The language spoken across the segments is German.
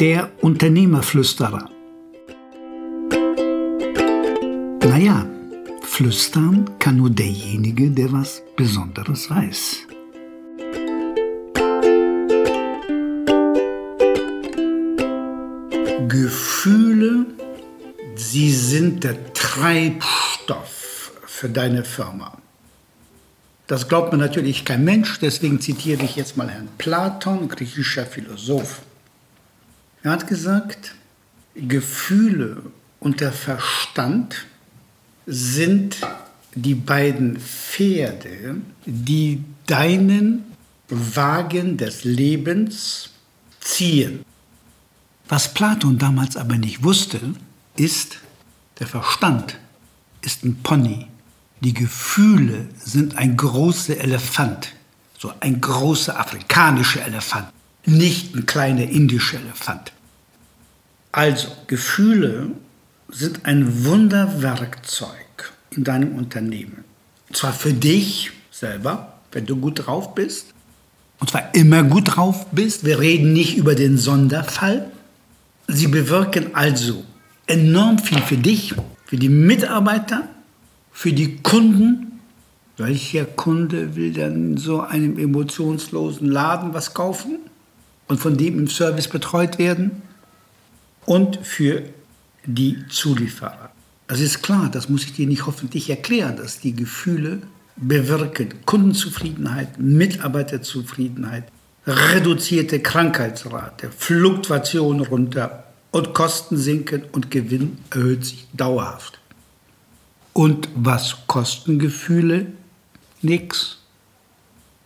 Der Unternehmerflüsterer. Naja, flüstern kann nur derjenige, der was Besonderes weiß. Gefühle, sie sind der Treibstoff für deine Firma. Das glaubt mir natürlich kein Mensch, deswegen zitiere ich jetzt mal Herrn Platon, griechischer Philosoph. Er hat gesagt, Gefühle und der Verstand sind die beiden Pferde, die deinen Wagen des Lebens ziehen. Was Platon damals aber nicht wusste, ist, der Verstand ist ein Pony. Die Gefühle sind ein großer Elefant, so ein großer afrikanischer Elefant, nicht ein kleiner indischer Elefant. Also, Gefühle sind ein Wunderwerkzeug in deinem Unternehmen. Und zwar für dich selber, wenn du gut drauf bist. Und zwar immer gut drauf bist. Wir reden nicht über den Sonderfall. Sie bewirken also enorm viel für dich, für die Mitarbeiter, für die Kunden. Welcher Kunde will denn so einem emotionslosen Laden was kaufen und von dem im Service betreut werden? und für die Zulieferer. Das ist klar, das muss ich dir nicht hoffentlich erklären, dass die Gefühle bewirken Kundenzufriedenheit, Mitarbeiterzufriedenheit, reduzierte Krankheitsrate, Fluktuation runter und Kosten sinken und Gewinn erhöht sich dauerhaft. Und was kosten Gefühle? Nix.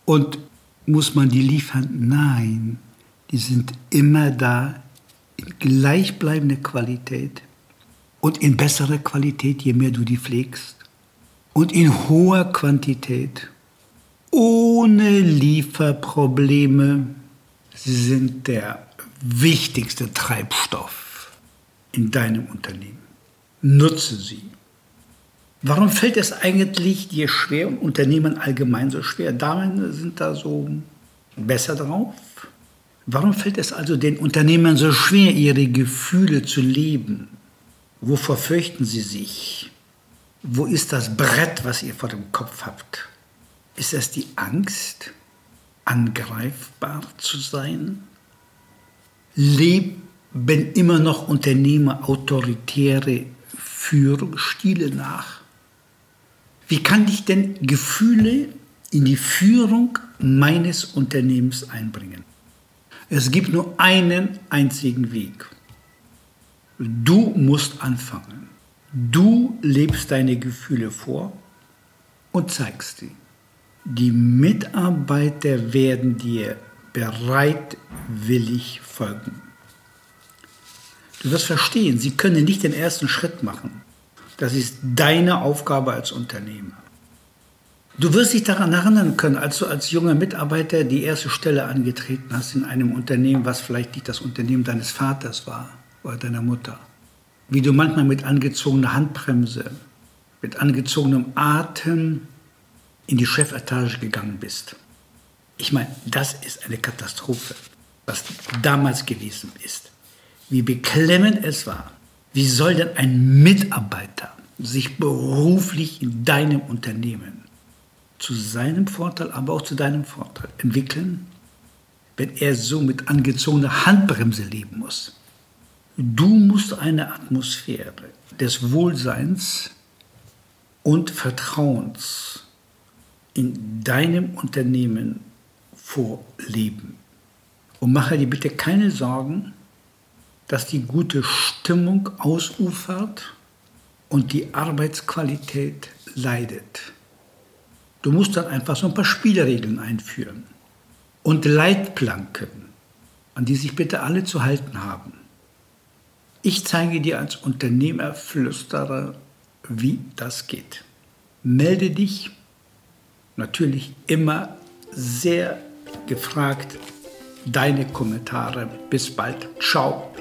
Und muss man die liefern? Nein, die sind immer da, in gleichbleibender Qualität und in besserer Qualität, je mehr du die pflegst und in hoher Quantität, ohne Lieferprobleme. Sie sind der wichtigste Treibstoff in deinem Unternehmen. Nutze sie. Warum fällt es eigentlich dir schwer und Unternehmen allgemein so schwer? Damen sind da so besser drauf. Warum fällt es also den Unternehmern so schwer, ihre Gefühle zu leben? Wovor fürchten sie sich? Wo ist das Brett, was ihr vor dem Kopf habt? Ist es die Angst, angreifbar zu sein? Leben immer noch Unternehmer autoritäre Führungsstile nach? Wie kann ich denn Gefühle in die Führung meines Unternehmens einbringen? Es gibt nur einen einzigen Weg. Du musst anfangen. Du lebst deine Gefühle vor und zeigst sie. Die Mitarbeiter werden dir bereitwillig folgen. Du wirst verstehen, sie können nicht den ersten Schritt machen. Das ist deine Aufgabe als Unternehmer. Du wirst dich daran erinnern können, als du als junger Mitarbeiter die erste Stelle angetreten hast in einem Unternehmen, was vielleicht nicht das Unternehmen deines Vaters war oder deiner Mutter. Wie du manchmal mit angezogener Handbremse, mit angezogenem Atem in die Chefetage gegangen bist. Ich meine, das ist eine Katastrophe, was damals gewesen ist. Wie beklemmend es war. Wie soll denn ein Mitarbeiter sich beruflich in deinem Unternehmen zu seinem Vorteil, aber auch zu deinem Vorteil entwickeln, wenn er so mit angezogener Handbremse leben muss. Du musst eine Atmosphäre des Wohlseins und Vertrauens in deinem Unternehmen vorleben. Und mache dir bitte keine Sorgen, dass die gute Stimmung ausufert und die Arbeitsqualität leidet. Du musst dann einfach so ein paar Spielregeln einführen und Leitplanken, an die sich bitte alle zu halten haben. Ich zeige dir als Unternehmerflüsterer, wie das geht. Melde dich, natürlich immer sehr gefragt. Deine Kommentare. Bis bald. Ciao.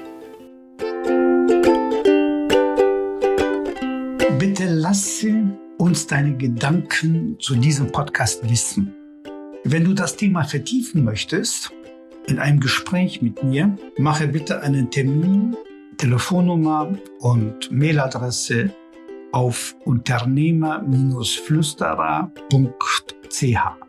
Bitte lasse uns deine Gedanken zu diesem Podcast wissen. Wenn du das Thema vertiefen möchtest, in einem Gespräch mit mir, mache bitte einen Termin, Telefonnummer und Mailadresse auf unternehmer-flüsterer.ch.